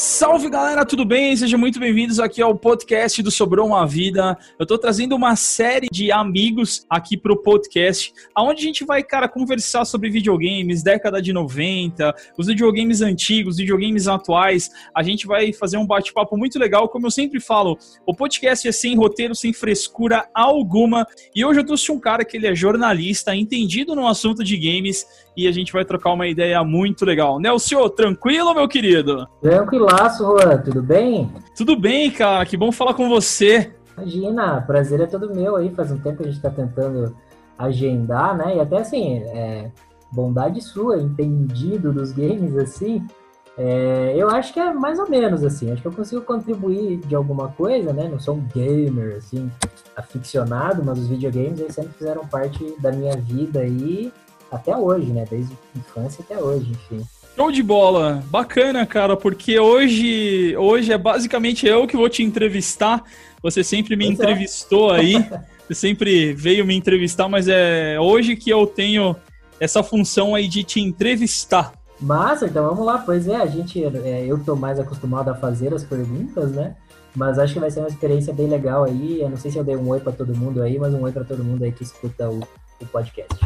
Salve galera, tudo bem? Sejam muito bem-vindos aqui ao podcast do Sobrou uma Vida. Eu tô trazendo uma série de amigos aqui pro podcast, aonde a gente vai, cara, conversar sobre videogames, década de 90, os videogames antigos, videogames atuais. A gente vai fazer um bate-papo muito legal, como eu sempre falo, o podcast é sem roteiro, sem frescura alguma. E hoje eu trouxe um cara que ele é jornalista, entendido no assunto de games, e a gente vai trocar uma ideia muito legal. Nelson, tranquilo, meu querido? Tranquilaço, Juan, tudo bem? Tudo bem, cara, que bom falar com você. Imagina, prazer é todo meu aí, faz um tempo que a gente tá tentando agendar, né? E até assim, é, bondade sua, entendido dos games, assim, é, eu acho que é mais ou menos assim. Acho que eu consigo contribuir de alguma coisa, né? Não sou um gamer, assim, aficionado, mas os videogames aí sempre fizeram parte da minha vida aí até hoje, né? Desde infância até hoje, enfim. Show de bola, bacana, cara, porque hoje, hoje é basicamente eu que vou te entrevistar. Você sempre me pois é. entrevistou é. aí, você sempre veio me entrevistar, mas é hoje que eu tenho essa função aí de te entrevistar. Massa, então vamos lá. Pois é, a gente, é, eu tô mais acostumado a fazer as perguntas, né? Mas acho que vai ser uma experiência bem legal aí. Eu não sei se eu dei um oi para todo mundo aí, mas um oi para todo mundo aí que escuta o, o podcast.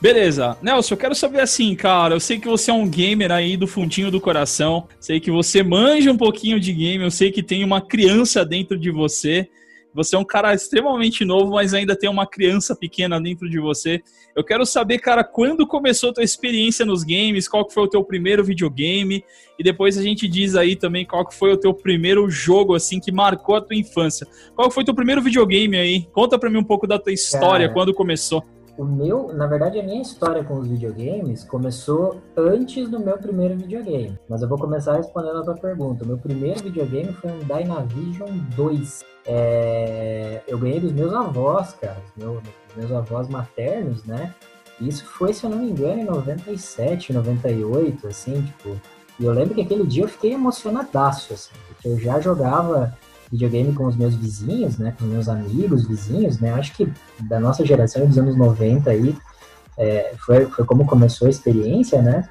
Beleza. Nelson, eu quero saber assim, cara. Eu sei que você é um gamer aí do fundinho do coração. Sei que você manja um pouquinho de game. Eu sei que tem uma criança dentro de você. Você é um cara extremamente novo, mas ainda tem uma criança pequena dentro de você. Eu quero saber, cara, quando começou a tua experiência nos games, qual foi o teu primeiro videogame, e depois a gente diz aí também qual foi o teu primeiro jogo, assim, que marcou a tua infância. Qual foi o teu primeiro videogame aí? Conta pra mim um pouco da tua história, cara, quando começou o meu, na verdade, a minha história com os videogames começou antes do meu primeiro videogame. Mas eu vou começar respondendo a tua pergunta. O meu primeiro videogame foi um Dynavision 2. É... Eu ganhei dos meus avós, cara, meus, meus avós maternos, né? Isso foi, se eu não me engano, em 97, 98, assim, tipo. E eu lembro que aquele dia eu fiquei emocionadaço, assim, porque eu já jogava videogame com os meus vizinhos, né, com meus amigos, vizinhos, né, acho que da nossa geração dos anos 90 aí, é, foi, foi como começou a experiência, né,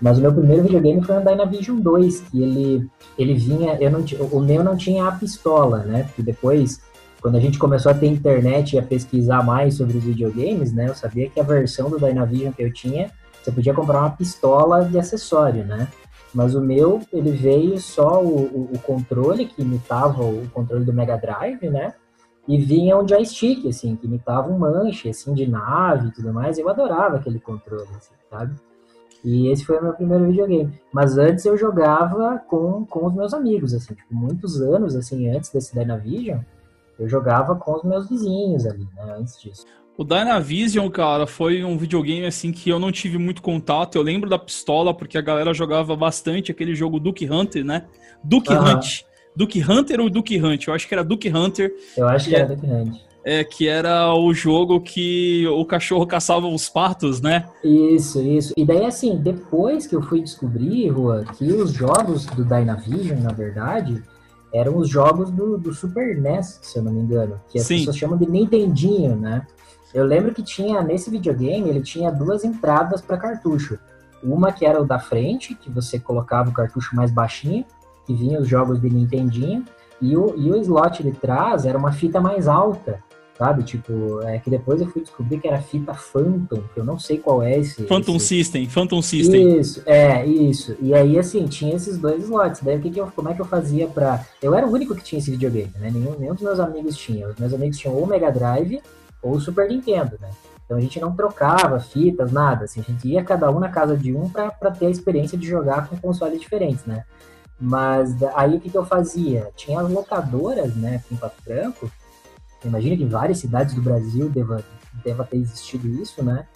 mas o meu primeiro videogame foi um Dynavision 2, que ele, ele vinha, eu não, o meu não tinha a pistola, né, porque depois, quando a gente começou a ter internet e a pesquisar mais sobre os videogames, né, eu sabia que a versão do Dynavision que eu tinha, você podia comprar uma pistola de acessório, né, mas o meu, ele veio só o, o, o, controle, que imitava o controle do Mega Drive, né? E vinha um joystick, assim, que imitava um manche, assim, de nave e tudo mais. Eu adorava aquele controle, assim, sabe? E esse foi o meu primeiro videogame. Mas antes eu jogava com, com os meus amigos, assim, tipo, muitos anos, assim, antes desse Dynavision, eu jogava com os meus vizinhos ali, né, antes disso. O Dynavision, cara, foi um videogame assim que eu não tive muito contato. Eu lembro da pistola porque a galera jogava bastante aquele jogo Duke Hunter, né? Duke uhum. Hunt. Duke Hunter ou Duke Hunt? Eu acho que era Duke Hunter. Eu acho que, que era é, Duke Hunt. É, que era o jogo que o cachorro caçava os patos, né? Isso, isso. E daí, assim, depois que eu fui descobrir, Rua, que os jogos do Dynavision, na verdade, eram os jogos do, do Super NES, se eu não me engano. Que as Sim. pessoas chamam de Nintendinho, né? Eu lembro que tinha nesse videogame, ele tinha duas entradas para cartucho. Uma que era o da frente, que você colocava o cartucho mais baixinho, que vinha os jogos de Nintendinho, e o, e o slot de trás era uma fita mais alta, sabe? Tipo, é que depois eu fui descobrir que era fita Phantom, que eu não sei qual é esse. Phantom esse... System, Phantom System. Isso, é, isso. E aí, assim, tinha esses dois slots. Daí, o que que eu, como é que eu fazia pra. Eu era o único que tinha esse videogame, né? Nenhum, nenhum dos meus amigos tinha. Os meus amigos tinham o Mega Drive ou Super Nintendo, né? Então a gente não trocava fitas, nada, assim, a gente ia cada um na casa de um para ter a experiência de jogar com consoles diferentes, né? Mas aí o que, que eu fazia? Tinha as locadoras, né, aqui em Pato Branco, imagina que em várias cidades do Brasil deva, deva ter existido isso, né?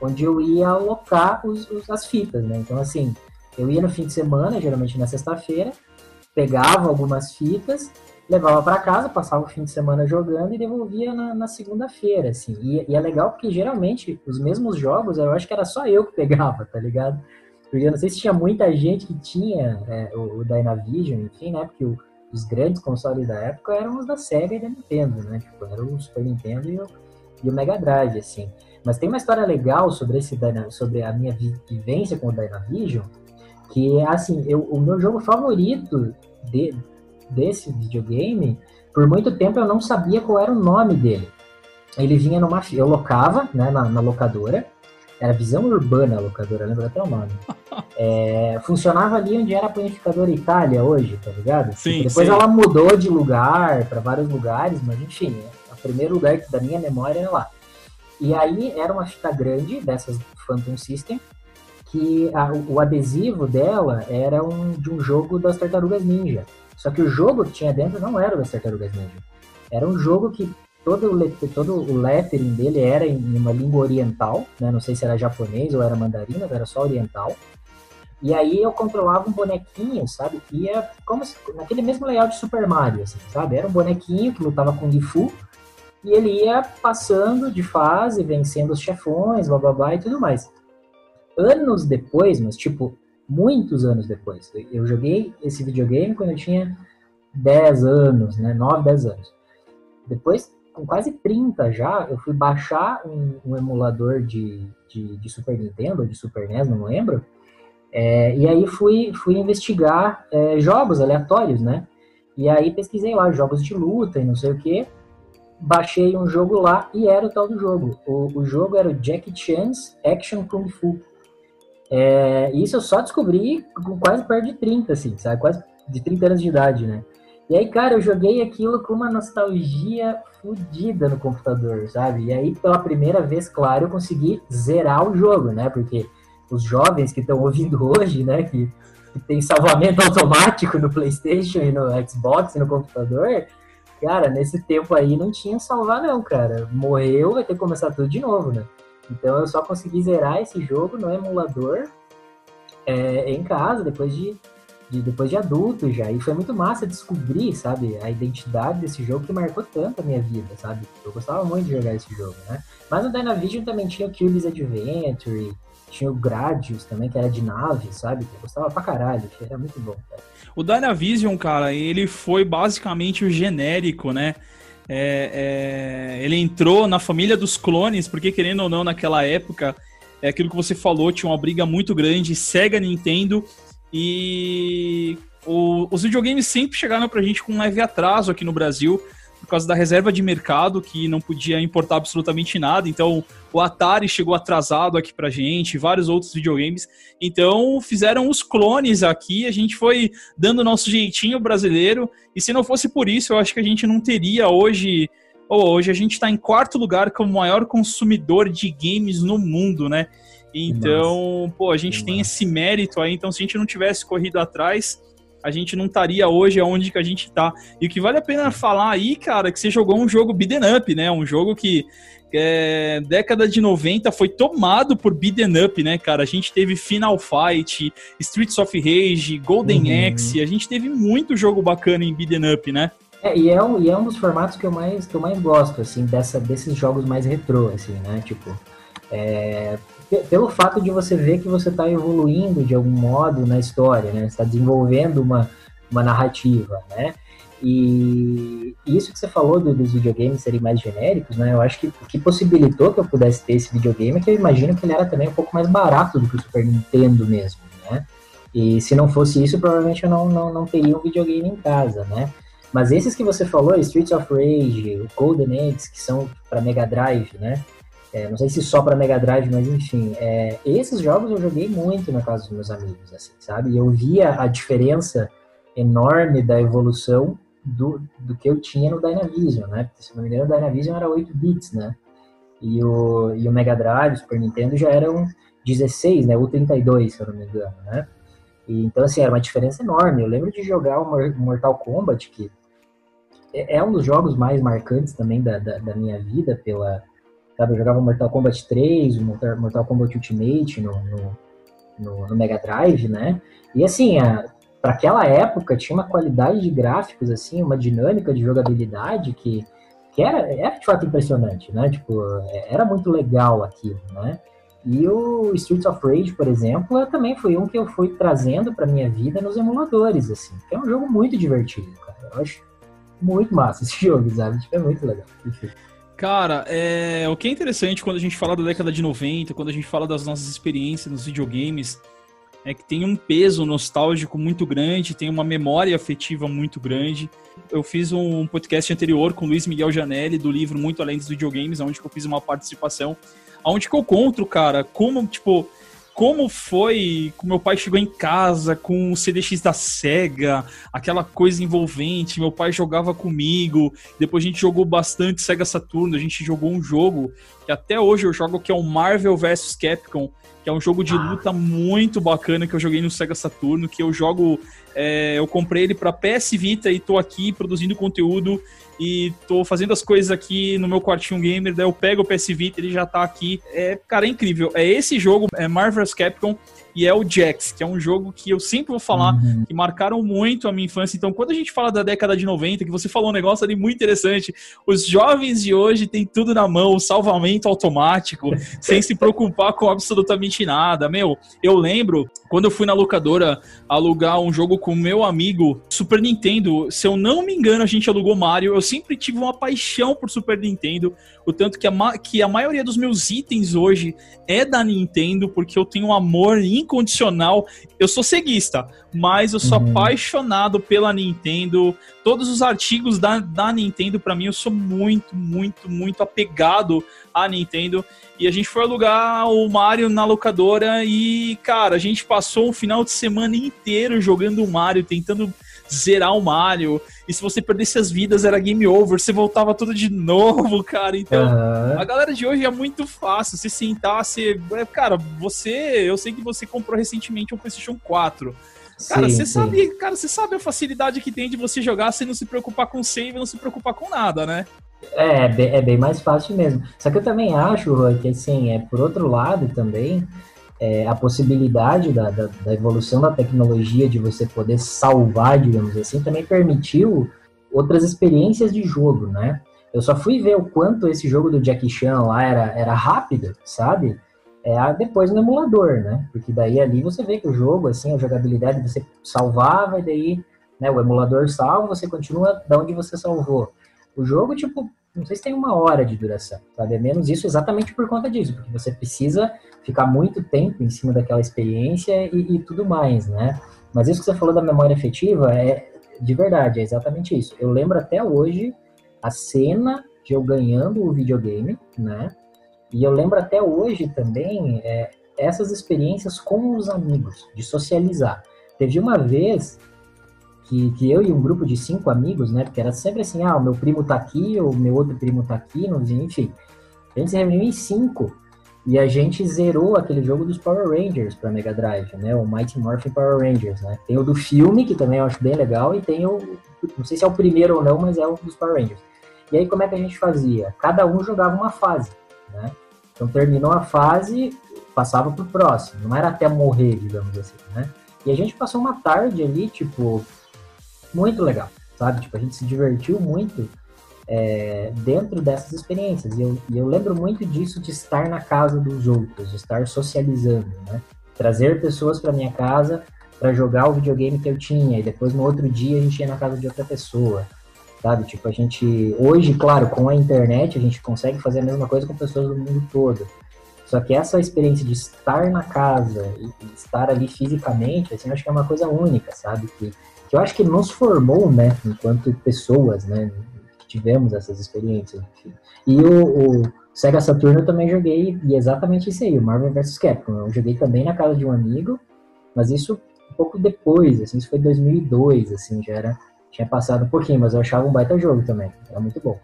Onde eu ia alocar os, os, as fitas, né? Então, assim, eu ia no fim de semana, geralmente na sexta-feira, pegava algumas fitas levava para casa, passava o fim de semana jogando e devolvia na, na segunda-feira, assim. E, e, é legal porque geralmente os mesmos jogos, eu acho que era só eu que pegava, tá ligado? Porque eu não sei se tinha muita gente que tinha é, o, o Dynavision, enfim, né? Porque o, os grandes consoles da época eram os da Sega e da Nintendo, né? Tipo, era o Super Nintendo e o, e o Mega Drive, assim. Mas tem uma história legal sobre esse sobre a minha vivência com o Dynavision, Que, assim, eu, o meu jogo favorito de, desse videogame, por muito tempo eu não sabia qual era o nome dele. Ele vinha numa. Eu locava, né, na, na locadora. Era Visão Urbana a locadora, lembra até o nome. É, funcionava ali onde era a Planificadora Itália hoje, tá ligado? Sim, tipo, depois sim. ela mudou de lugar para vários lugares, mas enfim, o primeiro lugar da minha memória era lá. E aí era uma fita grande dessas Phantom System, que a, o adesivo dela era um, de um jogo das Tartarugas Ninja. Só que o jogo que tinha dentro não era das Tartarugas Ninja. Era um jogo que todo o, todo o lettering dele era em uma língua oriental, né? não sei se era japonês ou era mandarim, mas era só oriental. E aí eu controlava um bonequinho, sabe? Que ia como se, naquele mesmo layout de Super Mario, assim, sabe? Era um bonequinho que lutava com Gifu e ele ia passando de fase, vencendo os chefões, blá blá blá e tudo mais. Anos depois, mas tipo, muitos anos depois, eu joguei esse videogame quando eu tinha 10 anos, né? 9, 10 anos. Depois, com quase 30 já, eu fui baixar um, um emulador de, de, de, Super Nintendo, de Super NES, não lembro. É, e aí fui, fui investigar é, jogos aleatórios, né? E aí pesquisei lá jogos de luta e não sei o que. Baixei um jogo lá e era o tal do jogo. O, o jogo era o Jackie Chan's Action Kung Fu. É, isso eu só descobri com quase perto de 30, assim, sabe? Quase de 30 anos de idade, né? E aí, cara, eu joguei aquilo com uma nostalgia fodida no computador, sabe? E aí, pela primeira vez, claro, eu consegui zerar o jogo, né? Porque os jovens que estão ouvindo hoje, né? Que, que tem salvamento automático no PlayStation e no Xbox e no computador, cara, nesse tempo aí não tinha salvar, não, cara. Morreu, vai ter que começar tudo de novo, né? Então eu só consegui zerar esse jogo no emulador é, em casa, depois de, de, depois de adulto já. E foi muito massa descobrir, sabe, a identidade desse jogo que marcou tanto a minha vida, sabe? Eu gostava muito de jogar esse jogo, né? Mas no Dynavision também tinha o Kirby's Adventure, tinha o Gradius também, que era de nave, sabe? Eu gostava pra caralho, era muito bom, cara. O Dynavision, cara, ele foi basicamente o genérico, né? É, é, ele entrou na família dos clones, porque querendo ou não, naquela época, é aquilo que você falou, tinha uma briga muito grande, Sega, Nintendo, e o, os videogames sempre chegaram pra gente com um leve atraso aqui no Brasil, por causa da reserva de mercado, que não podia importar absolutamente nada. Então, o Atari chegou atrasado aqui pra gente, vários outros videogames. Então, fizeram os clones aqui, a gente foi dando o nosso jeitinho brasileiro. E se não fosse por isso, eu acho que a gente não teria hoje. Oh, hoje a gente está em quarto lugar como maior consumidor de games no mundo, né? Então, Nossa. pô, a gente Nossa. tem esse mérito aí. Então, se a gente não tivesse corrido atrás, a gente não estaria hoje aonde que a gente tá. E o que vale a pena falar aí, cara, que você jogou um jogo beat'em up, né? Um jogo que é, década de 90 foi tomado por beat'em up, né, cara? A gente teve Final Fight, Streets of Rage, Golden uhum. Axe, a gente teve muito jogo bacana em beat'em up, né? É, e é, um, e é um dos formatos que eu mais, que eu mais gosto, assim, dessa, desses jogos mais retrô, assim, né? Tipo, é, pelo fato de você ver que você está evoluindo de algum modo na história, né? está desenvolvendo uma, uma narrativa, né? E isso que você falou do, dos videogames serem mais genéricos, né? Eu acho que o que possibilitou que eu pudesse ter esse videogame é que eu imagino que ele era também um pouco mais barato do que o Super Nintendo mesmo, né? E se não fosse isso, provavelmente eu não, não, não teria um videogame em casa, né? Mas esses que você falou, Streets of Rage, Golden Axe, que são para Mega Drive, né? É, não sei se só para Mega Drive, mas enfim, é, esses jogos eu joguei muito na casa dos meus amigos, assim, sabe? E eu via a diferença enorme da evolução do, do que eu tinha no Dynavision, né? Porque, se não me engano, o Dynavision era 8 bits, né? E o, e o Mega Drive, o Super Nintendo já eram 16, né? Ou 32, se eu não me engano, né? E, então, assim, era uma diferença enorme. Eu lembro de jogar o Mortal Kombat, que é, é um dos jogos mais marcantes também da, da, da minha vida pela Sabe, eu jogava Mortal Kombat 3, Mortal Kombat Ultimate no, no, no, no Mega Drive, né? E assim, para aquela época tinha uma qualidade de gráficos, assim, uma dinâmica de jogabilidade que, que era, era de fato impressionante, né? Tipo, é, era muito legal aquilo, né? E o Streets of Rage, por exemplo, também foi um que eu fui trazendo para minha vida nos emuladores, assim. Que é um jogo muito divertido, cara. Eu acho muito massa esse jogo, sabe? Tipo, é muito legal. Enfim. Cara, é, o que é interessante quando a gente fala da década de 90, quando a gente fala das nossas experiências nos videogames, é que tem um peso nostálgico muito grande, tem uma memória afetiva muito grande. Eu fiz um podcast anterior com Luiz Miguel Janelli, do livro Muito Além dos Videogames, onde eu fiz uma participação, onde eu conto, cara, como, tipo, como foi que meu pai chegou em casa com o CDX da Sega, aquela coisa envolvente, meu pai jogava comigo, depois a gente jogou bastante Sega Saturno, a gente jogou um jogo que até hoje eu jogo que é o Marvel vs Capcom, que é um jogo de luta muito bacana que eu joguei no Sega Saturno, que eu jogo, é, eu comprei ele para PS Vita e tô aqui produzindo conteúdo e tô fazendo as coisas aqui no meu quartinho gamer, daí eu pego o PS Vita, ele já tá aqui. É, cara, é incrível. É esse jogo, é Marvel's Capcom, e é o Jax, que é um jogo que eu sempre vou falar uhum. que marcaram muito a minha infância. Então, quando a gente fala da década de 90, que você falou um negócio ali muito interessante, os jovens de hoje têm tudo na mão, salvamento automático, sem se preocupar com absolutamente nada. Meu, eu lembro quando eu fui na locadora alugar um jogo com meu amigo Super Nintendo, se eu não me engano, a gente alugou Mario. Eu sempre tive uma paixão por Super Nintendo. O tanto que a, que a maioria dos meus itens hoje é da Nintendo, porque eu tenho um amor incondicional. Eu sou ceguista, mas eu sou uhum. apaixonado pela Nintendo. Todos os artigos da, da Nintendo, para mim, eu sou muito, muito, muito apegado à Nintendo. E a gente foi alugar o Mario na locadora e, cara, a gente passou um final de semana inteiro jogando o Mario, tentando zerar o Mario. E se você perdesse as vidas, era game over, você voltava tudo de novo, cara. Então, uhum. a galera de hoje é muito fácil. Se sentar, você. É, cara, você. Eu sei que você comprou recentemente um PlayStation 4. Cara, sim, você sabe, cara, você sabe a facilidade que tem de você jogar sem não se preocupar com save, não se preocupar com nada, né? É, é bem mais fácil mesmo. Só que eu também acho, Roy, que assim, é por outro lado também, é, a possibilidade da, da, da, evolução da tecnologia de você poder salvar, digamos assim, também permitiu outras experiências de jogo, né? Eu só fui ver o quanto esse jogo do Jackie Chan lá era, era rápido, sabe? É, depois no emulador, né? Porque daí ali você vê que o jogo, assim, a jogabilidade você salvava e daí né, o emulador salva, você continua da onde você salvou. O jogo, tipo, não sei se tem uma hora de duração, sabe? É menos isso exatamente por conta disso, porque você precisa ficar muito tempo em cima daquela experiência e, e tudo mais, né? Mas isso que você falou da memória efetiva é de verdade, é exatamente isso. Eu lembro até hoje a cena de eu ganhando o videogame, né? E eu lembro até hoje também é, essas experiências com os amigos, de socializar. Teve uma vez que, que eu e um grupo de cinco amigos, né? Porque era sempre assim, ah, o meu primo tá aqui, o meu outro primo tá aqui, enfim. A gente se reuniu em cinco e a gente zerou aquele jogo dos Power Rangers para Mega Drive, né? O Mighty Morphin Power Rangers, né? Tem o do filme, que também eu acho bem legal, e tem o. Não sei se é o primeiro ou não, mas é o dos Power Rangers. E aí, como é que a gente fazia? Cada um jogava uma fase, né? Então, terminou a fase, passava pro próximo. Não era até morrer, digamos assim, né? E a gente passou uma tarde ali, tipo, muito legal, sabe? Tipo, a gente se divertiu muito é, dentro dessas experiências. E eu, e eu lembro muito disso de estar na casa dos outros, de estar socializando, né? Trazer pessoas para minha casa para jogar o videogame que eu tinha e depois no outro dia a gente ia na casa de outra pessoa, sabe? Tipo, a gente hoje, claro, com a internet a gente consegue fazer a mesma coisa com pessoas do mundo todo. Só que essa experiência de estar na casa e, estar ali fisicamente, assim, acho que é uma coisa única, sabe? Que que eu acho que nos formou, né, enquanto pessoas, né, que tivemos essas experiências. E o, o Sega Saturn eu também joguei, e é exatamente isso aí, o Marvel vs Capcom. Eu joguei também na casa de um amigo, mas isso um pouco depois, assim, isso foi 2002, assim, já era, tinha passado um pouquinho, mas eu achava um baita jogo também, era muito bom.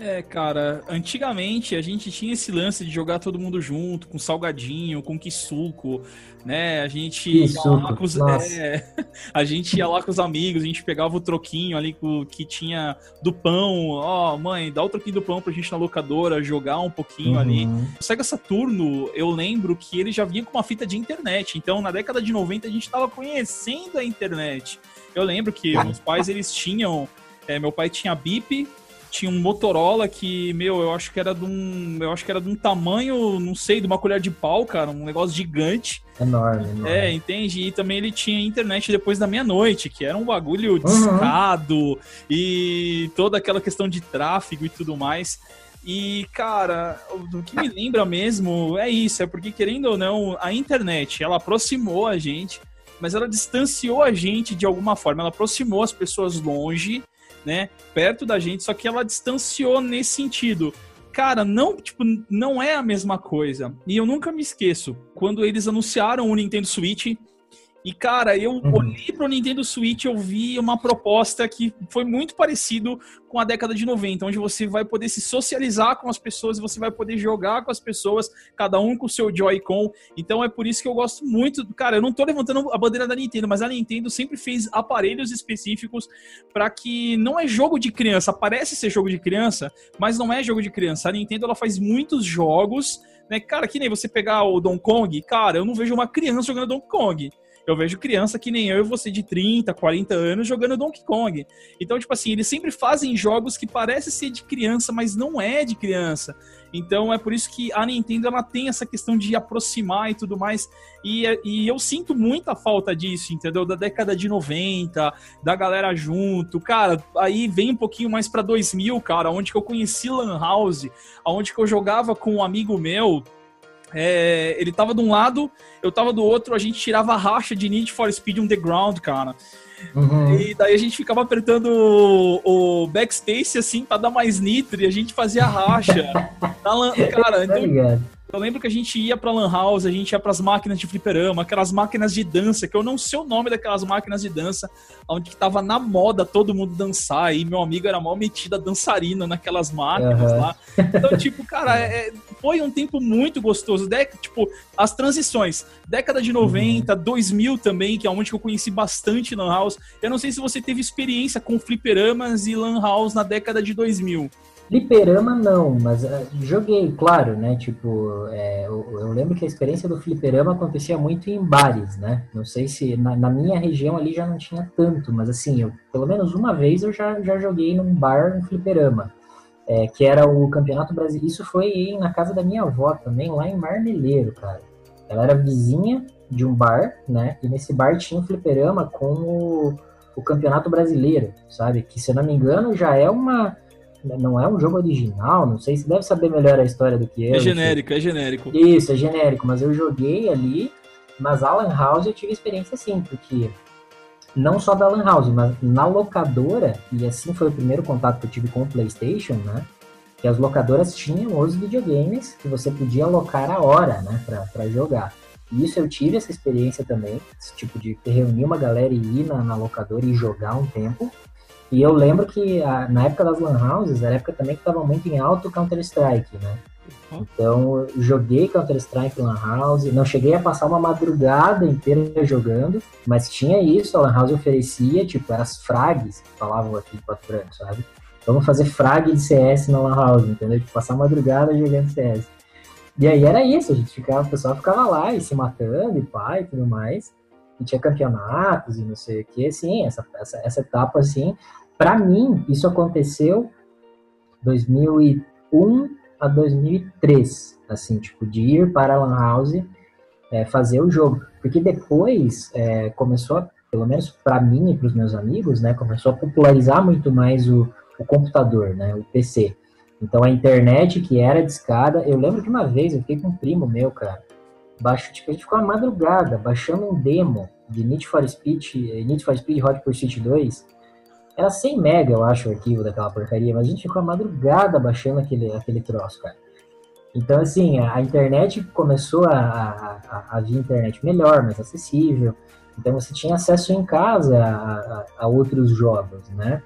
É, cara, antigamente a gente tinha esse lance de jogar todo mundo junto, com salgadinho, com quisuco, né? A gente ia lá com os, é, a gente ia lá com os amigos, a gente pegava o troquinho ali que tinha do pão, ó, oh, mãe, dá o troquinho do pão pra gente na locadora jogar um pouquinho uhum. ali. O Sega Saturno, eu lembro que ele já vinha com uma fita de internet, então na década de 90 a gente tava conhecendo a internet. Eu lembro que meus pais eles tinham, é, meu pai tinha BIP, tinha um Motorola que, meu, eu acho que era de um. Eu acho que era de um tamanho, não sei, de uma colher de pau, cara, um negócio gigante. Enorme, enorme. É, entende? E também ele tinha internet depois da meia-noite, que era um bagulho uhum. discado e toda aquela questão de tráfego e tudo mais. E, cara, o que me lembra mesmo é isso, é porque, querendo ou não, a internet, ela aproximou a gente, mas ela distanciou a gente de alguma forma, ela aproximou as pessoas longe, né, perto da gente, só que ela distanciou nesse sentido. Cara, não, tipo, não é a mesma coisa. E eu nunca me esqueço, quando eles anunciaram o Nintendo Switch, e, cara, eu uhum. olhei pro Nintendo Switch eu vi uma proposta que foi muito parecido com a década de 90, onde você vai poder se socializar com as pessoas, você vai poder jogar com as pessoas, cada um com o seu Joy-Con. Então é por isso que eu gosto muito. Cara, eu não tô levantando a bandeira da Nintendo, mas a Nintendo sempre fez aparelhos específicos para que não é jogo de criança, parece ser jogo de criança, mas não é jogo de criança. A Nintendo ela faz muitos jogos, né? Cara, que nem você pegar o Donkey Kong, cara, eu não vejo uma criança jogando Donkey Kong. Eu vejo criança que nem eu e você de 30, 40 anos jogando Donkey Kong. Então, tipo assim, eles sempre fazem jogos que parecem ser de criança, mas não é de criança. Então é por isso que a Nintendo ela tem essa questão de aproximar e tudo mais. E, e eu sinto muita falta disso, entendeu? Da década de 90, da galera junto. Cara, aí vem um pouquinho mais para 2000, cara, onde que eu conheci Lan House, onde que eu jogava com um amigo meu é, ele tava de um lado, eu tava do outro, a gente tirava a racha de Need for Speed Underground, cara. Uhum. E daí a gente ficava apertando o, o backspace assim para dar mais nitro e a gente fazia racha. cara, então, eu lembro que a gente ia pra Lan House, a gente ia pras máquinas de fliperama, aquelas máquinas de dança, que eu não sei o nome daquelas máquinas de dança, onde tava na moda todo mundo dançar, e meu amigo era mal metida dançarina naquelas máquinas uhum. lá. Então, tipo, cara, é, foi um tempo muito gostoso. De, tipo, as transições, década de 90, uhum. 2000 também, que é onde eu conheci bastante Lan House. Eu não sei se você teve experiência com fliperamas e Lan House na década de 2000. Fliperama não, mas uh, joguei, claro, né? Tipo, é, eu, eu, lembro que a experiência do fliperama acontecia muito em bares, né? Não sei se na, na, minha região ali já não tinha tanto, mas assim, eu, pelo menos uma vez eu já, já joguei num bar, um fliperama, é, que era o Campeonato Brasileiro. Isso foi na casa da minha avó também, lá em Marmeleiro, cara. Ela era vizinha de um bar, né? E nesse bar tinha um fliperama com o, o Campeonato Brasileiro, sabe? Que se eu não me engano já é uma não é um jogo original, não sei se deve saber melhor a história do que eu. É genérico, é genérico. Isso, é genérico, mas eu joguei ali, mas a Lan House eu tive experiência assim, porque não só da Lan House, mas na locadora, e assim foi o primeiro contato que eu tive com o PlayStation, né? Que as locadoras tinham os videogames que você podia alocar a hora, né, para jogar. E isso eu tive essa experiência também, esse tipo de reunir uma galera e ir na, na locadora e jogar um tempo. E eu lembro que a, na época das Lan Houses, era época também que estava muito em alto Counter-Strike, né? Então, joguei Counter-Strike Lan House, não cheguei a passar uma madrugada inteira jogando, mas tinha isso, a Lan House oferecia, tipo, eram as frags, que falavam aqui em Quatro Brancos, sabe? Vamos fazer frag de CS na Lan House, entendeu? Tipo, passar a madrugada jogando CS. E aí era isso, a gente ficava, o pessoal ficava lá e se matando e pai e tudo mais e tinha campeonatos e não sei o que, sim, essa, essa, essa etapa, assim, para mim, isso aconteceu 2001 a 2003, assim, tipo, de ir para a Lan House é, fazer o jogo, porque depois é, começou, pelo menos para mim e para os meus amigos, né, começou a popularizar muito mais o, o computador, né, o PC. Então a internet que era discada, eu lembro que uma vez eu fiquei com um primo meu, cara, baixo, tipo, a gente ficou uma madrugada baixando um demo de Need for Speed, Need for Speed Hot Pursuit 2. Era 100 mega, eu acho, o arquivo daquela porcaria, mas a gente ficou a madrugada baixando aquele, aquele troço, cara. Então, assim, a, a internet começou a, a, a, vir internet melhor, mais acessível. Então, você tinha acesso em casa a, a outros jogos, né?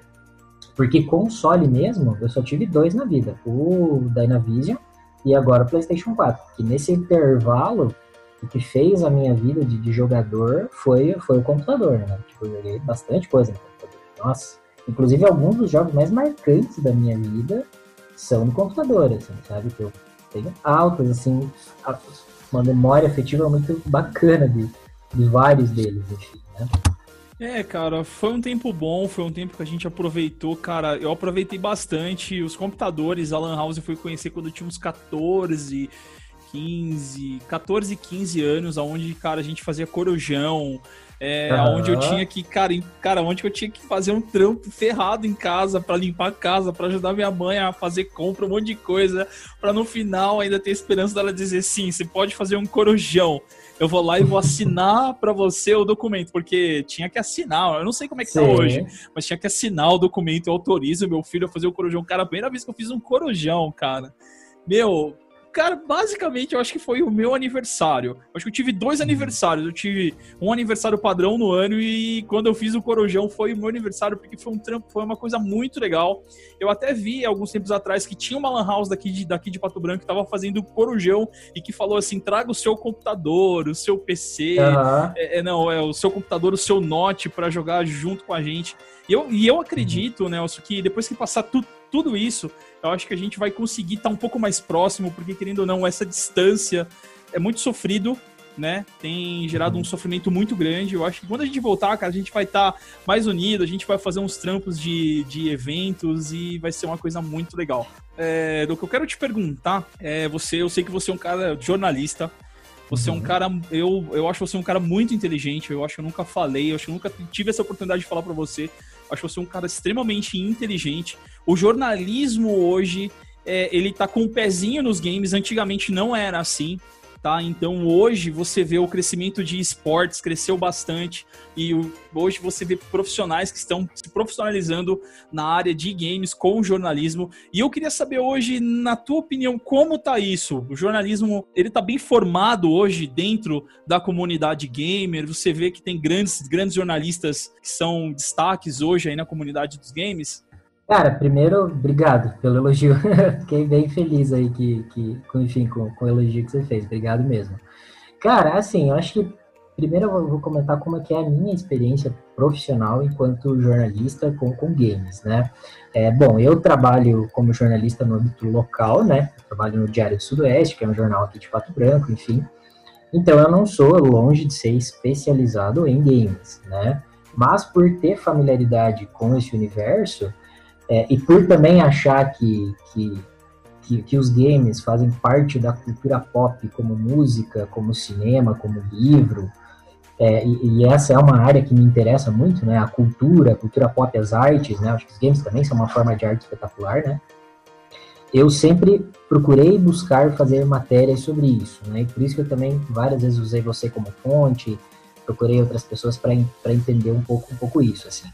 Porque console mesmo, eu só tive dois na vida. O Dynavision e agora o PlayStation 4. Que nesse intervalo, o que fez a minha vida de, de jogador foi, foi o computador, né? Tipo, eu joguei bastante coisa no computador. Nossa, inclusive alguns dos jogos mais marcantes da minha vida são no computador, assim, sabe? Que eu tenho altas, assim, uma memória afetiva muito bacana de, de vários deles, enfim, né? É, cara, foi um tempo bom, foi um tempo que a gente aproveitou, cara. Eu aproveitei bastante os computadores. A House eu fui conhecer quando eu tinha uns 14, 15, 14, 15 anos, onde, cara, a gente fazia corujão, é, uhum. Onde eu tinha que, cara, cara, onde eu tinha que fazer um trampo ferrado em casa para limpar a casa, para ajudar minha mãe a fazer compra, um monte de coisa, para no final ainda ter esperança dela dizer sim, você pode fazer um corujão. Eu vou lá e vou assinar para você o documento, porque tinha que assinar. Eu não sei como é que tá Sim. tá hoje, mas tinha que assinar o documento. Eu autorizo meu filho a fazer o corujão. Cara, a primeira vez que eu fiz um corujão, cara. Meu, Cara, basicamente, eu acho que foi o meu aniversário. Acho que eu tive dois uhum. aniversários. Eu tive um aniversário padrão no ano e quando eu fiz o Corujão foi o meu aniversário, porque foi um trampo, foi uma coisa muito legal. Eu até vi alguns tempos atrás que tinha uma lan house daqui de, daqui de Pato Branco que tava fazendo Corujão e que falou assim: traga o seu computador, o seu PC, uhum. é, é, não, é o seu computador, o seu note para jogar junto com a gente. E eu, e eu acredito, uhum. Nelson, que depois que passar tudo tudo isso, eu acho que a gente vai conseguir estar tá um pouco mais próximo, porque querendo ou não, essa distância é muito sofrido, né? Tem gerado um sofrimento muito grande. Eu acho que quando a gente voltar, cara, a gente vai estar tá mais unido, a gente vai fazer uns trampos de, de eventos e vai ser uma coisa muito legal. É, do que eu quero te perguntar, é você, eu sei que você é um cara jornalista, você uhum. é um uhum. cara, eu, eu acho você um cara muito inteligente, eu acho que eu nunca falei, eu acho que eu nunca tive essa oportunidade de falar para você. Acho você um cara extremamente inteligente. O jornalismo hoje, é, ele tá com um pezinho nos games. Antigamente não era assim. Tá? Então hoje você vê o crescimento de esportes cresceu bastante e hoje você vê profissionais que estão se profissionalizando na área de games com jornalismo. E eu queria saber hoje, na tua opinião, como tá isso? O jornalismo, ele tá bem formado hoje dentro da comunidade gamer? Você vê que tem grandes, grandes jornalistas que são destaques hoje aí na comunidade dos games? Cara, primeiro, obrigado pelo elogio. Fiquei bem feliz aí que, que enfim, com, com o elogio que você fez. Obrigado mesmo. Cara, assim, eu acho que primeiro eu vou comentar como é que é a minha experiência profissional enquanto jornalista com, com games, né? É, bom, eu trabalho como jornalista no âmbito local, né? Eu trabalho no Diário do Sudoeste, que é um jornal aqui de Pato Branco, enfim. Então eu não sou longe de ser especializado em games, né? Mas por ter familiaridade com esse universo, é, e por também achar que, que, que, que, os games fazem parte da cultura pop, como música, como cinema, como livro, é, e, e, essa é uma área que me interessa muito, né? A cultura, a cultura pop, as artes, né? Acho que os games também são uma forma de arte espetacular, né? Eu sempre procurei buscar fazer matérias sobre isso, né? E por isso que eu também várias vezes usei você como fonte, procurei outras pessoas para entender um pouco, um pouco isso, assim.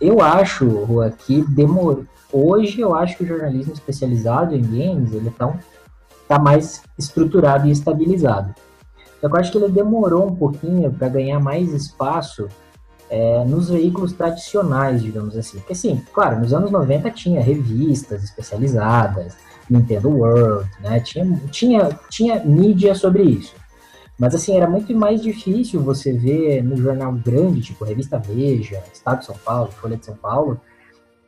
Eu acho, Rua, que. Hoje eu acho que o jornalismo especializado em games ele tá, tá mais estruturado e estabilizado. Que eu acho que ele demorou um pouquinho para ganhar mais espaço é, nos veículos tradicionais, digamos assim. Porque, assim, claro, nos anos 90 tinha revistas especializadas, Nintendo World, né? Tinha, tinha, tinha mídia sobre isso. Mas assim, era muito mais difícil você ver no jornal grande, tipo Revista Veja, Estado de São Paulo, Folha de São Paulo,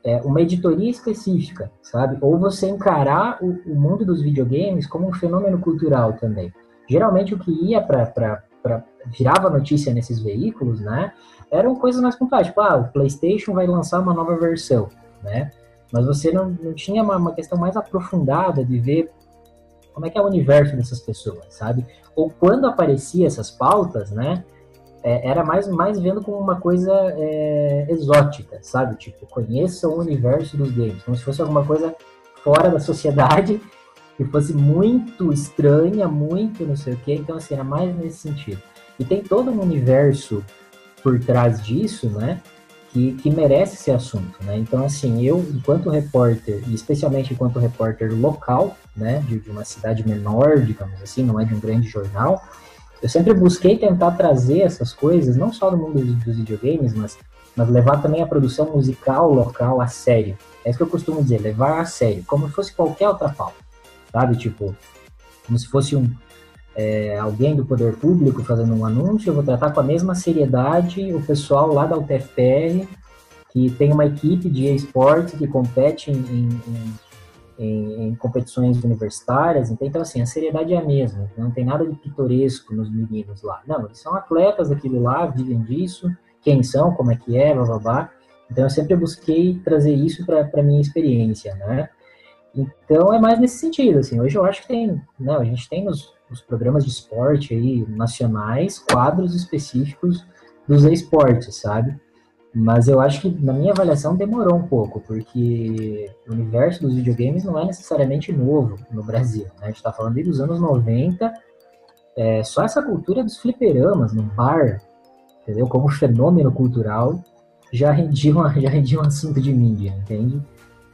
é, uma editoria específica, sabe? Ou você encarar o, o, mundo dos videogames como um fenômeno cultural também. Geralmente o que ia para virava notícia nesses veículos, né? Eram coisas mais pontuais, tipo, ah, o PlayStation vai lançar uma nova versão, né? Mas você não, não tinha uma, uma questão mais aprofundada de ver como é que é o universo dessas pessoas, sabe? Ou quando aparecia essas pautas, né? É, era mais, mais vendo como uma coisa é, exótica, sabe? Tipo, conheça o universo dos games, como se fosse alguma coisa fora da sociedade, que fosse muito estranha, muito não sei o quê. Então, assim, era mais nesse sentido. E tem todo um universo por trás disso, né? Que, que merece esse assunto, né? Então, assim, eu, enquanto repórter, e especialmente enquanto repórter local, né, de, de uma cidade menor, digamos assim, não é de um grande jornal, eu sempre busquei tentar trazer essas coisas, não só do mundo dos videogames, mas, mas levar também a produção musical local a sério. É isso que eu costumo dizer, levar a sério, como se fosse qualquer outra pauta, sabe? Tipo, como se fosse um, é, alguém do poder público fazendo um anúncio, eu vou tratar com a mesma seriedade o pessoal lá da UTFPR, que tem uma equipe de esportes que compete em, em, em em, competições universitárias, então, então, assim, a seriedade é a mesma, não tem nada de pitoresco nos meninos lá. Não, eles são atletas daquilo lá, vivem disso, quem são, como é que é, blá, blá, blá. Então, eu sempre busquei trazer isso para a minha experiência, né? Então, é mais nesse sentido, assim, hoje eu acho que tem, não, a gente tem nos, os programas de esporte aí nacionais, quadros específicos dos esportes, sabe? Mas eu acho que, na minha avaliação, demorou um pouco, porque o universo dos videogames não é necessariamente novo no Brasil. Né? A gente está falando dos anos 90, é, só essa cultura dos fliperamas no bar, entendeu? Como fenômeno cultural, já rendia, uma, já rendia um assunto de mídia, entende?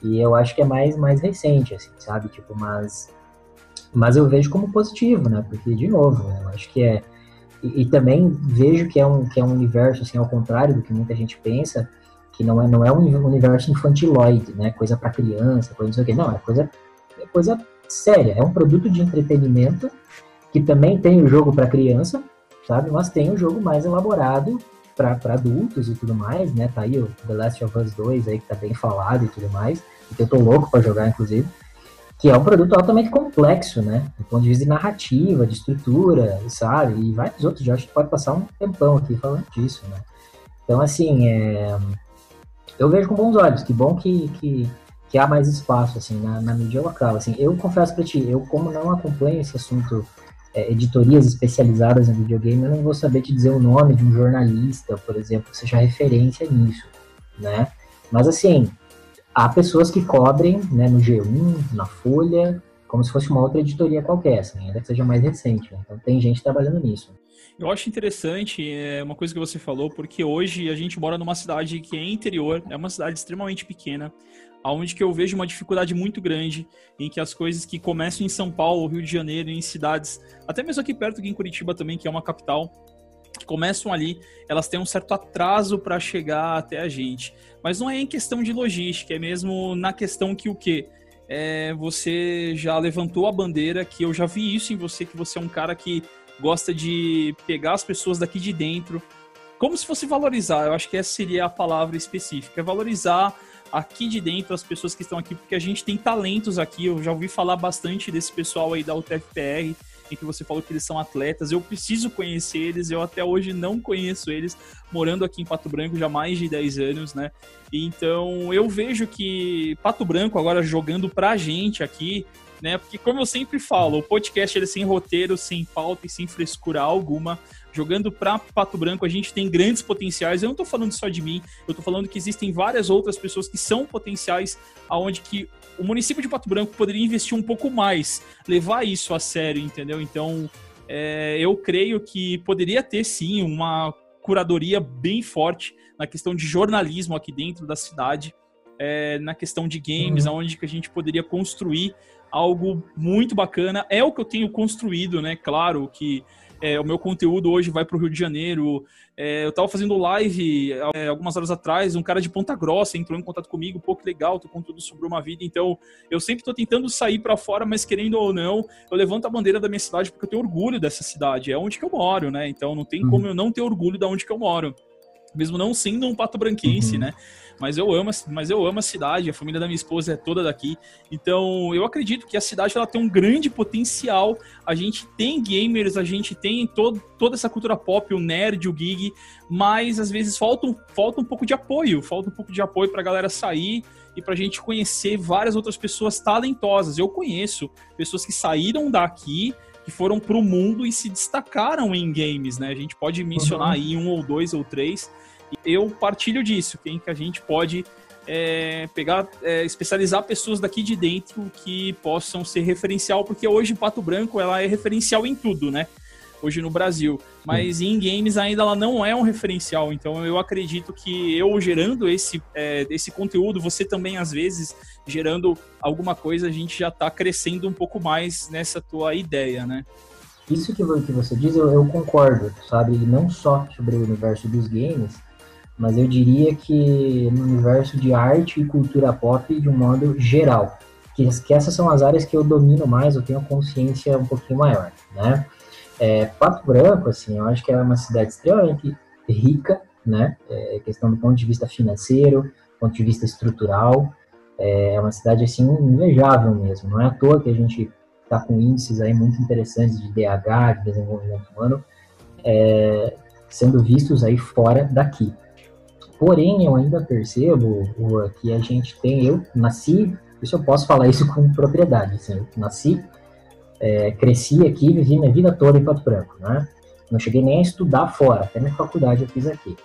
E eu acho que é mais, mais recente, assim, sabe? Tipo, mas, mas eu vejo como positivo, né? Porque, de novo, eu acho que é e, e, também vejo que é, um, que é um universo, assim, ao contrário do que muita gente pensa, que não é, não é um universo infantiloide, né? Coisa para criança, coisa não sei o quê. Não, é coisa, é coisa séria. É um produto de entretenimento que também tem o jogo para criança, sabe? Mas tem o jogo mais elaborado para adultos e tudo mais, né? Tá aí o The Last of Us 2 aí que tá bem falado e tudo mais, que eu tô louco para jogar, inclusive que é um produto altamente complexo, né? Do ponto de vista de narrativa, de estrutura, sabe? E vários outros jogos que pode passar um tempão aqui falando disso, né? Então, assim, é... eu vejo com bons olhos. Que bom que, que, que há mais espaço, assim, na, na mídia local. Assim, eu confesso para ti, eu como não acompanho esse assunto, é, editorias especializadas em videogame, eu não vou saber te dizer o nome de um jornalista, por exemplo, que seja referência nisso, né? Mas, assim, há pessoas que cobrem né, no G1, na Folha, como se fosse uma outra editoria qualquer, assim, ainda que seja mais recente. Né? Então tem gente trabalhando nisso. Eu acho interessante é uma coisa que você falou, porque hoje a gente mora numa cidade que é interior, é uma cidade extremamente pequena, aonde que eu vejo uma dificuldade muito grande em que as coisas que começam em São Paulo, Rio de Janeiro, em cidades, até mesmo aqui perto aqui em Curitiba também, que é uma capital, começam ali, elas têm um certo atraso para chegar até a gente. Mas não é em questão de logística, é mesmo na questão que o quê? É, você já levantou a bandeira, que eu já vi isso em você, que você é um cara que gosta de pegar as pessoas daqui de dentro, como se fosse valorizar, eu acho que essa seria a palavra específica, é valorizar aqui de dentro as pessoas que estão aqui, porque a gente tem talentos aqui, eu já ouvi falar bastante desse pessoal aí da UTFPR, em que você falou que eles são atletas. Eu preciso conhecer eles, eu até hoje não conheço eles, morando aqui em Pato Branco já há mais de 10 anos, né? Então eu vejo que Pato Branco agora jogando pra gente aqui, né? Porque como eu sempre falo, o podcast ele é sem roteiro, sem pauta e sem frescura alguma. Jogando para Pato Branco, a gente tem grandes potenciais. Eu não estou falando só de mim, eu estou falando que existem várias outras pessoas que são potenciais, aonde que o município de Pato Branco poderia investir um pouco mais, levar isso a sério, entendeu? Então, é, eu creio que poderia ter sim uma curadoria bem forte na questão de jornalismo aqui dentro da cidade, é, na questão de games, uhum. onde que a gente poderia construir algo muito bacana. É o que eu tenho construído, né? Claro que é, o meu conteúdo hoje vai para o Rio de Janeiro. É, eu estava fazendo live é, algumas horas atrás, um cara de Ponta Grossa entrou em contato comigo, pô, que legal, teu conteúdo sobre uma vida. Então, eu sempre estou tentando sair para fora, mas querendo ou não, eu levanto a bandeira da minha cidade porque eu tenho orgulho dessa cidade, é onde que eu moro, né? Então, não tem uhum. como eu não ter orgulho da onde que eu moro mesmo não sendo um pato branquense, uhum. né? Mas eu amo, mas eu amo a cidade, a família da minha esposa é toda daqui. Então, eu acredito que a cidade ela tem um grande potencial. A gente tem gamers, a gente tem todo, toda essa cultura pop, o nerd, o gig, mas às vezes falta, falta um pouco de apoio, falta um pouco de apoio para a galera sair e para a gente conhecer várias outras pessoas talentosas. Eu conheço pessoas que saíram daqui que foram para o mundo e se destacaram em games, né? A gente pode mencionar uhum. aí um ou dois ou três. Eu partilho disso, que a gente pode é, pegar, é, especializar pessoas daqui de dentro que possam ser referencial, porque hoje Pato Branco ela é referencial em tudo, né? hoje no Brasil. Mas em games ainda ela não é um referencial. Então eu acredito que eu gerando esse, é, esse conteúdo, você também às vezes gerando alguma coisa, a gente já está crescendo um pouco mais nessa tua ideia, né? Isso que você diz, eu, eu concordo, sabe? Não só sobre o universo dos games, mas eu diria que no universo de arte e cultura pop de um modo geral. Que, que essas são as áreas que eu domino mais, eu tenho consciência um pouquinho maior, né? É, Pato Branco, assim, eu acho que é uma cidade extremamente rica, né? É, questão do ponto de vista financeiro, ponto de vista estrutural, é uma cidade, assim, invejável mesmo. Não é à toa que a gente está com índices aí muito interessantes de DH, de desenvolvimento humano, é, sendo vistos aí fora daqui. Porém, eu ainda percebo que a gente tem, eu nasci, isso eu posso falar isso com propriedade, assim, eu nasci é, cresci aqui, vivi minha vida toda em Pato Branco, né? Não cheguei nem a estudar fora, até minha faculdade eu fiz aqui.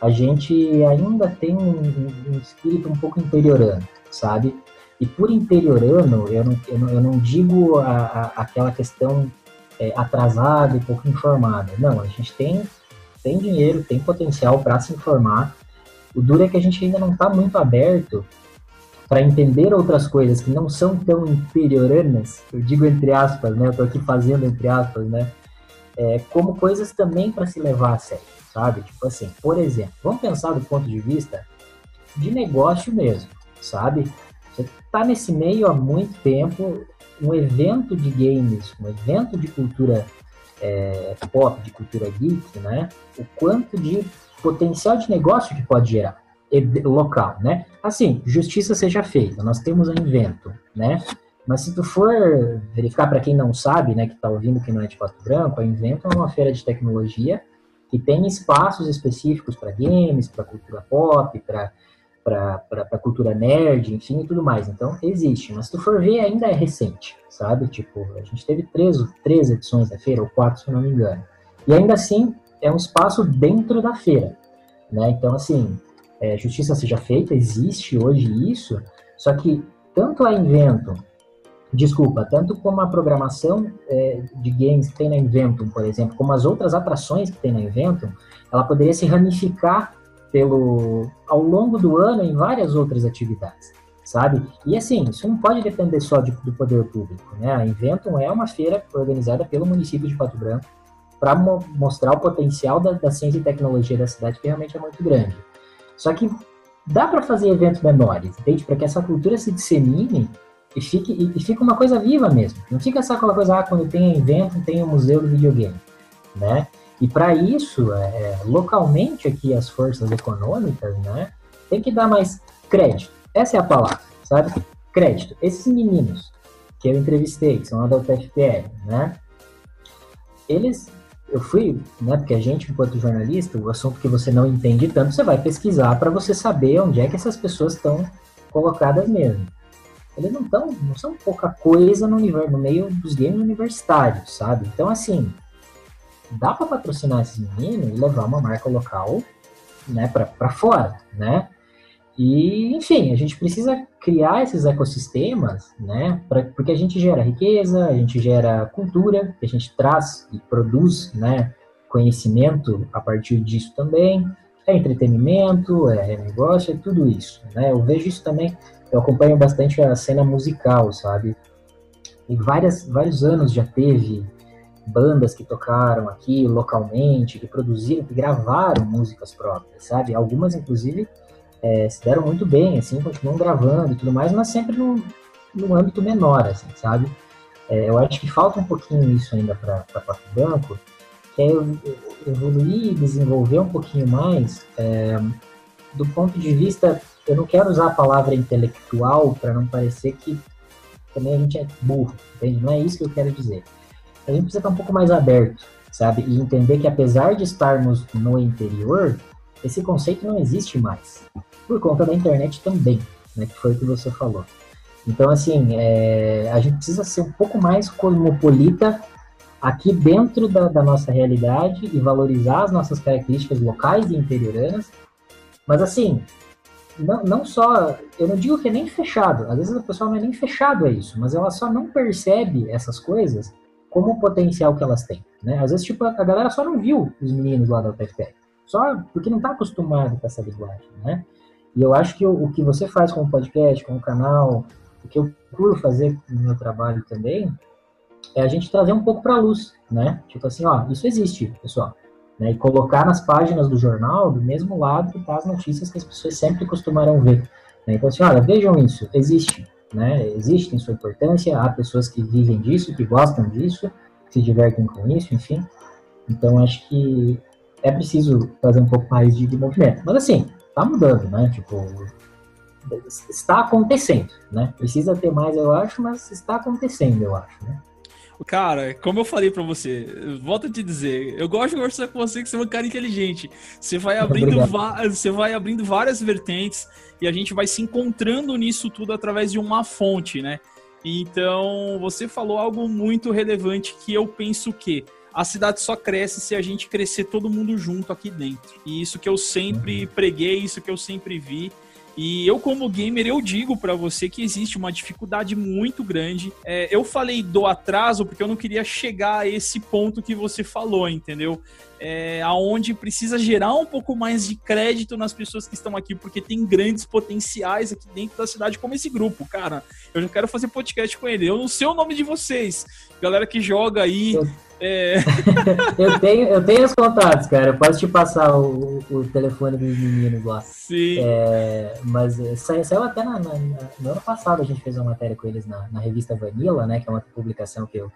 A gente ainda tem um, um espírito um pouco interiorano, sabe? E por interiorano, eu não, eu não, eu não digo a, a, aquela questão é, atrasada e pouco informada. Não, a gente tem, tem dinheiro, tem potencial para se informar. O duro é que a gente ainda não está muito aberto para entender outras coisas que não são tão interioranas, eu digo entre aspas, né? Eu tô aqui fazendo entre aspas, né? É, como coisas também para se levar a sério, sabe? Tipo assim, por exemplo, vamos pensar do ponto de vista de negócio mesmo, sabe? Você tá nesse meio há muito tempo, um evento de games, um evento de cultura é, pop, de cultura geek, né? O quanto de potencial de negócio que pode gerar local, né? Assim, justiça seja feita, nós temos a Invento, né? Mas se tu for verificar para quem não sabe, né, que está ouvindo que não é de Pato Branco, a Invento é uma feira de tecnologia que tem espaços específicos para games, para cultura pop, para para cultura nerd, enfim, e tudo mais. Então, existe. Mas se tu for ver, ainda é recente, sabe? Tipo, a gente teve três, três edições da feira, ou quatro, se não me engano. E ainda assim, é um espaço dentro da feira, né? Então, assim, é, justiça seja feita, existe hoje isso, só que tanto a Inventum, desculpa, tanto como a programação é, de games que tem na Inventum, por exemplo, como as outras atrações que tem na Inventum, ela poderia se ramificar pelo ao longo do ano em várias outras atividades, sabe? E assim, isso não pode depender só de, do poder público, né? A Inventum é uma feira organizada pelo município de Pato Branco para mo mostrar o potencial da, da ciência e tecnologia da cidade, que realmente é muito grande. Só que dá para fazer eventos menores, entende? Para que essa cultura se dissemine e fique, e, e fique uma coisa viva mesmo. Não fica só aquela coisa, ah, quando tem evento, tem o um museu do videogame, né? E para isso, é, é, localmente aqui as forças econômicas, né, tem que dar mais crédito. Essa é a palavra, sabe? Crédito. Esses meninos que eu entrevistei, que são lá da UTFPR, né, eles eu fui, né, porque a gente, enquanto jornalista, o assunto que você não entende tanto, você vai pesquisar para você saber onde é que essas pessoas estão colocadas mesmo. Eles não estão, não são pouca coisa no, universo, no meio dos games universitários, sabe? Então, assim, dá para patrocinar esses meninos e levar uma marca local, né, para fora, né? E, enfim, a gente precisa criar esses ecossistemas, né? Pra, porque a gente gera riqueza, a gente gera cultura, a gente traz e produz, né? Conhecimento a partir disso também. É entretenimento, é negócio, é tudo isso, né? Eu vejo isso também, eu acompanho bastante a cena musical, sabe? E várias, vários anos já teve bandas que tocaram aqui localmente, que produziram, que gravaram músicas próprias, sabe? Algumas, inclusive, é, se deram muito bem, assim, continuam gravando e tudo mais, mas sempre num, num âmbito menor, assim, sabe? É, eu acho que falta um pouquinho isso ainda para Pato Branco, que é evoluir e desenvolver um pouquinho mais é, do ponto de vista, eu não quero usar a palavra intelectual para não parecer que também a gente é burro, entende? Não é isso que eu quero dizer. A gente precisa estar um pouco mais aberto, sabe? E entender que apesar de estarmos no interior, esse conceito não existe mais por conta da internet também, né, que foi o que você falou. Então, assim, é, a gente precisa ser um pouco mais cosmopolita aqui dentro da, da, nossa realidade e valorizar as nossas características locais e interioranas. Mas, assim, não, não só. Eu não digo que é nem fechado, às vezes a pessoa não é nem fechado a isso, mas ela só não percebe essas coisas como o potencial que elas têm. Né? Às vezes, tipo, a galera só não viu os meninos lá da UTFPR, só porque não está acostumado com essa linguagem, né? E eu acho que o, o que você faz com o podcast, com o canal, o que eu procuro fazer no meu trabalho também, é a gente trazer um pouco para a luz, né? Tipo assim, ó, isso existe, pessoal. Né? E colocar nas páginas do jornal do mesmo lado que tá as notícias que as pessoas sempre costumaram ver. Né? Então, assim, olha, vejam isso, existe, né? Existe, tem sua importância, há pessoas que vivem disso, que gostam disso, se divertem com isso, enfim. Então, acho que é preciso fazer um pouco mais de, de movimento. Mas, assim, tá mudando, né? Tipo, está acontecendo, né? Precisa ter mais, eu acho, mas está acontecendo, eu acho, né? Cara, como eu falei para você, volto a te dizer, eu gosto de conversar com você que você é um cara inteligente. Você vai abrindo, você vai abrindo várias vertentes e a gente vai se encontrando nisso tudo através de uma fonte, né? Então, você falou algo muito relevante que eu penso que a cidade só cresce se a gente crescer todo mundo junto aqui dentro. E isso que eu sempre uhum. preguei, isso que eu sempre vi. E eu, como gamer, eu digo para você que existe uma dificuldade muito grande. É, eu falei do atraso porque eu não queria chegar a esse ponto que você falou, entendeu? É, aonde precisa gerar um pouco mais de crédito nas pessoas que estão aqui, porque tem grandes potenciais aqui dentro da cidade, como esse grupo, cara. Eu já quero fazer podcast com ele. Eu não sei o nome de vocês, galera que joga aí. É... eu, tenho, eu tenho os contatos, cara. Eu posso te passar o, o telefone dos meninos lá. Sim. É, mas é, saiu, saiu até na, na, no ano passado, a gente fez uma matéria com eles na, na revista Vanilla, né? Que é uma publicação que eu,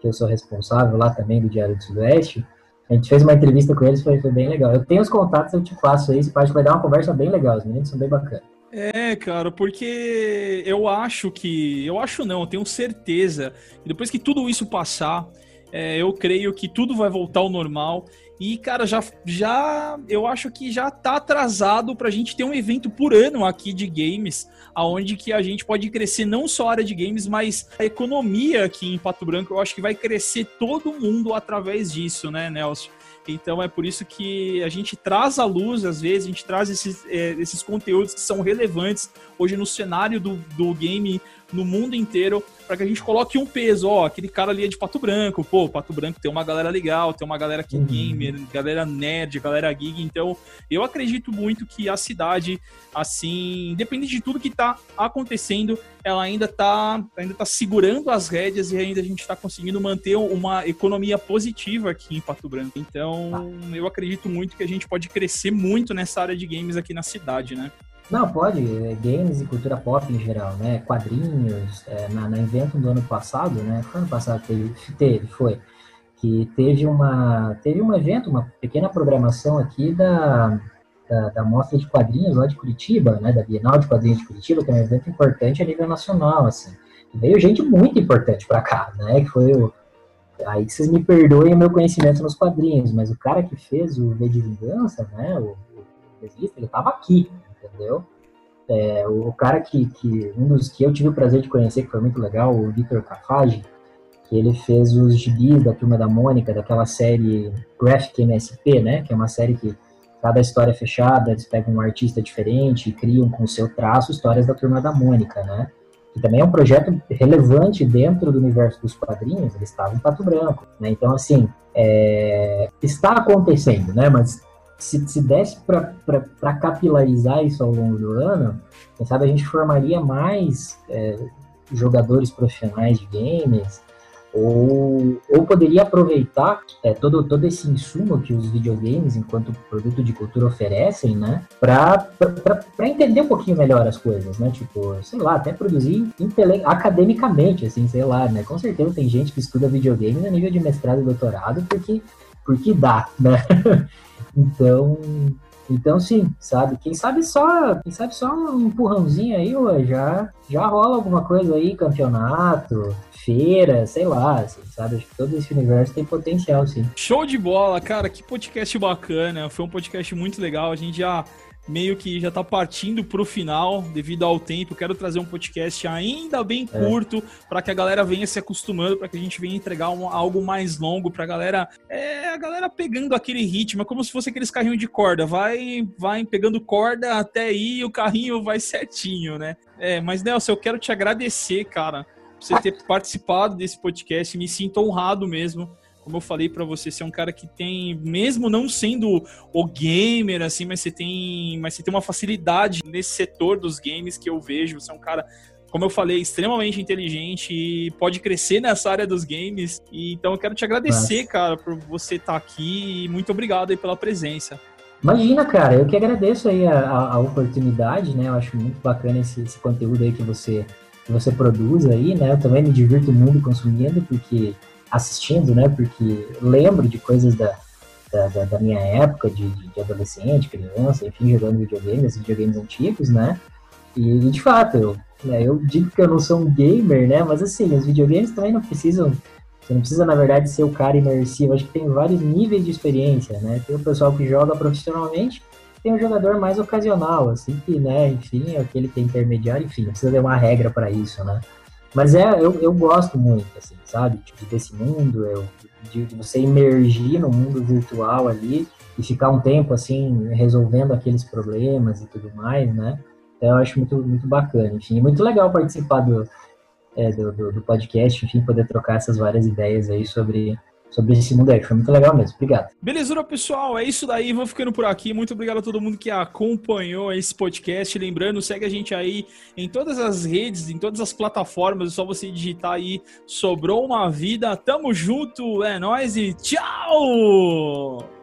que eu sou responsável lá também do Diário do Sudoeste. A gente fez uma entrevista com eles, foi, foi bem legal. Eu tenho os contatos, eu te passo aí, você pode vai dar uma conversa bem legal, os meninos são bem bacanas. É, cara, porque eu acho que. Eu acho não, eu tenho certeza. que depois que tudo isso passar, é, eu creio que tudo vai voltar ao normal. E, cara, já, já eu acho que já tá atrasado pra gente ter um evento por ano aqui de games, aonde que a gente pode crescer não só a área de games, mas a economia aqui em Pato Branco. Eu acho que vai crescer todo mundo através disso, né, Nelson? Então é por isso que a gente traz à luz, às vezes, a gente traz esses, é, esses conteúdos que são relevantes hoje no cenário do, do game no mundo inteiro para que a gente coloque um peso, ó, aquele cara ali é de Pato Branco, pô, Pato Branco tem uma galera legal, tem uma galera que é uhum. gamer, galera nerd, galera geek, então eu acredito muito que a cidade, assim, independente de tudo que tá acontecendo, ela ainda tá, ainda tá segurando as rédeas e ainda a gente tá conseguindo manter uma economia positiva aqui em Pato Branco. Então, ah. eu acredito muito que a gente pode crescer muito nessa área de games aqui na cidade, né? Não, pode. É, games e cultura pop em geral, né? Quadrinhos. É, na, na do ano passado, né? Foi ano passado teve, teve, foi. Que teve uma teve um evento, uma pequena programação aqui da, da, da Mostra de Quadrinhos lá de Curitiba, né? Da Bienal de Quadrinhos de Curitiba, que é um evento importante a nível nacional, assim. Veio gente muito importante para cá, né? Que foi o, aí vocês me perdoem o meu conhecimento nos quadrinhos, mas o cara que fez o V de Vingança, né? O, o ele estava aqui, entendeu? É, o cara que, que, um dos que eu tive o prazer de conhecer, que foi muito legal, o Victor Cafage, que ele fez os gibis da Turma da Mônica, daquela série Graphic MSP, né, que é uma série que cada história é fechada, eles pegam um artista diferente e criam com o seu traço histórias da Turma da Mônica, né, que também é um projeto relevante dentro do universo dos quadrinhos, ele estava em Pato Branco, né, então assim, é, está acontecendo, né, mas se, se desse para capilarizar isso ao longo do ano, quem sabe a gente formaria mais é, jogadores profissionais de games, ou, ou poderia aproveitar é, todo, todo esse insumo que os videogames, enquanto produto de cultura, oferecem, né, para entender um pouquinho melhor as coisas, né, tipo, sei lá, até produzir academicamente, assim, sei lá, né, com certeza tem gente que estuda videogames a nível de mestrado e doutorado porque, porque dá, né, Então, então sim, sabe? Quem sabe só, quem sabe só um empurrãozinho aí, ué, já já rola alguma coisa aí, campeonato, feira, sei lá, assim, sabe? Acho que todo esse universo tem potencial, sim. Show de bola, cara, que podcast bacana. Foi um podcast muito legal. A gente já meio que já tá partindo pro final devido ao tempo. Quero trazer um podcast ainda bem é. curto é. para que a galera venha se acostumando, para que a gente venha entregar um, algo mais longo pra galera. É, a galera pegando aquele ritmo, é como se fosse aqueles carrinhos de corda, vai vai pegando corda até aí o carrinho vai certinho, né? É, mas Nelson, eu quero te agradecer, cara, por você ter participado desse podcast, me sinto honrado mesmo como eu falei para você, você é um cara que tem, mesmo não sendo o gamer, assim, mas você tem, mas você tem uma facilidade nesse setor dos games que eu vejo. Você é um cara como eu falei, extremamente inteligente e pode crescer nessa área dos games. E, então eu quero te agradecer, Nossa. cara, por você estar tá aqui e muito obrigado aí pela presença. Imagina, cara, eu que agradeço aí a, a, oportunidade, né? Eu acho muito bacana esse, esse, conteúdo aí que você, que você produz aí, né? Eu também me divirto muito consumindo, porque assistindo, né? Porque lembro de coisas da, da, da minha época, de, de, adolescente, criança, enfim, jogando videogames, videogames antigos, né? E, de fato, eu, né, eu digo que eu não sou um gamer, né? Mas assim, os videogames também não precisam. Você não precisa, na verdade, ser o cara imersivo. Acho que tem vários níveis de experiência, né? Tem o pessoal que joga profissionalmente, tem o jogador mais ocasional, assim, que, né, enfim, é aquele que é intermediário, enfim, não precisa ter uma regra para isso, né? Mas é, eu, eu gosto muito, assim, sabe? Tipo, desse mundo, eu, de, de você emergir no mundo virtual ali e ficar um tempo, assim, resolvendo aqueles problemas e tudo mais, né? Então, eu acho muito, muito bacana. Enfim, muito legal participar do, é, do, do, do, podcast, enfim, poder trocar essas várias ideias aí sobre, sobre esse mundo aí. Foi muito legal mesmo. Obrigado. Belezura, pessoal. É isso daí. Vou ficando por aqui. Muito obrigado a todo mundo que acompanhou esse podcast. Lembrando, segue a gente aí em todas as redes, em todas as plataformas. É só você digitar aí Sobrou uma Vida. Tamo junto. É nóis e tchau!